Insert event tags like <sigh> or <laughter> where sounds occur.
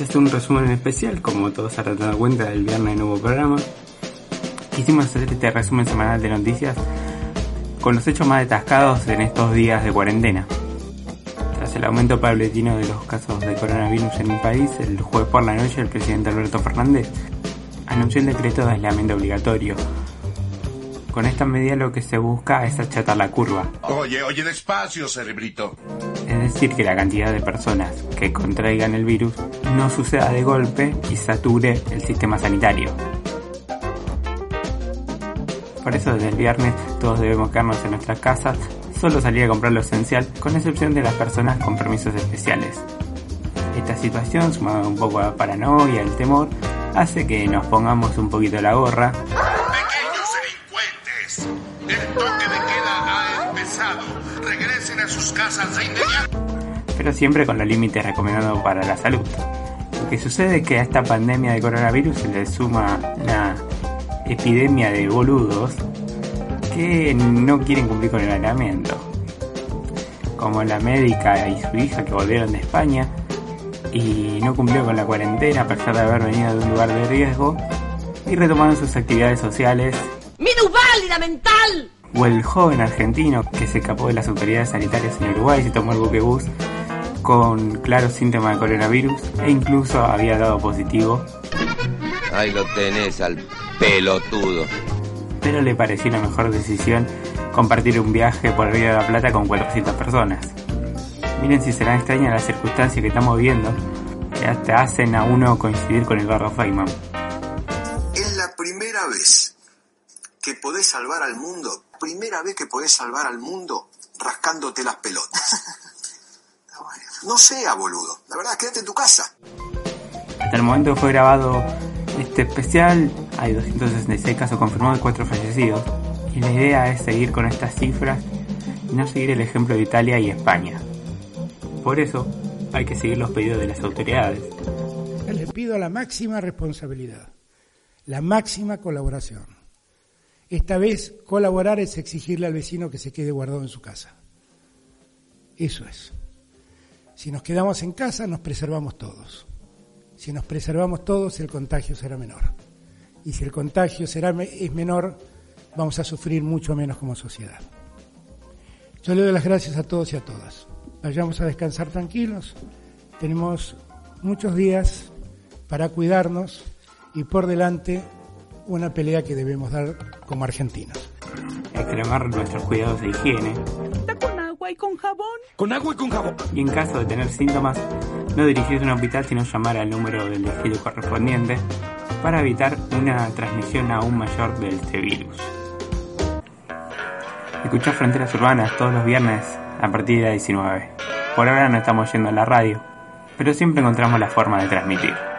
Este es un resumen especial, como todos se habrán dado cuenta del viernes nuevo programa. Quisimos hacer este resumen semanal de noticias con los hechos más detascados en estos días de cuarentena. Tras el aumento paulatino de los casos de coronavirus en el país, el jueves por la noche el presidente Alberto Fernández anunció el decreto de aislamiento obligatorio. Con esta medida lo que se busca es achatar la curva. Oye, oye, despacio, cerebrito. Decir, que la cantidad de personas que contraigan el virus no suceda de golpe y sature el sistema sanitario. Por eso desde el viernes todos debemos quedarnos en nuestras casas, solo salir a comprar lo esencial, con excepción de las personas con permisos especiales. Esta situación, sumada un poco a la paranoia, el temor, hace que nos pongamos un poquito la gorra. Pequeños delincuentes, Regresen a sus casas de inmediato. pero siempre con los límites recomendados para la salud. Lo que sucede es que a esta pandemia de coronavirus se le suma una epidemia de boludos que no quieren cumplir con el aislamiento. Como la médica y su hija que volvieron de España y no cumplió con la cuarentena a pesar de haber venido de un lugar de riesgo y retomaron sus actividades sociales ¡Minusválida mental! O el joven argentino que se escapó de las autoridades sanitarias en Uruguay y se tomó el buquebús con claros síntomas de coronavirus e incluso había dado positivo, Ahí lo tenés al pelotudo. pero le pareció una mejor decisión compartir un viaje por el Río de la Plata con 400 personas. Miren si serán extrañas las circunstancias que estamos viendo, que hasta hacen a uno coincidir con el barro Feynman. Es la primera vez que podés salvar al mundo, primera vez que podés salvar al mundo rascándote las pelotas. <laughs> No sea boludo, la verdad, quédate en tu casa. Hasta el momento fue grabado este especial, hay 266 casos confirmados y 4 fallecidos. Y la idea es seguir con estas cifras y no seguir el ejemplo de Italia y España. Por eso hay que seguir los pedidos de las autoridades. Les pido la máxima responsabilidad, la máxima colaboración. Esta vez colaborar es exigirle al vecino que se quede guardado en su casa. Eso es. Si nos quedamos en casa, nos preservamos todos. Si nos preservamos todos, el contagio será menor. Y si el contagio será, es menor, vamos a sufrir mucho menos como sociedad. Yo le doy las gracias a todos y a todas. Vayamos a descansar tranquilos. Tenemos muchos días para cuidarnos y por delante una pelea que debemos dar como argentinos. Extremar nuestros cuidados de higiene ¿Con agua y con jabón? Con agua y con jabón. y en caso de tener síntomas, no dirigirse a un hospital sino llamar al número del distrito correspondiente para evitar una transmisión aún mayor de este virus. Escuchá Fronteras Urbanas todos los viernes a partir de las 19. Por ahora no estamos yendo a la radio, pero siempre encontramos la forma de transmitir.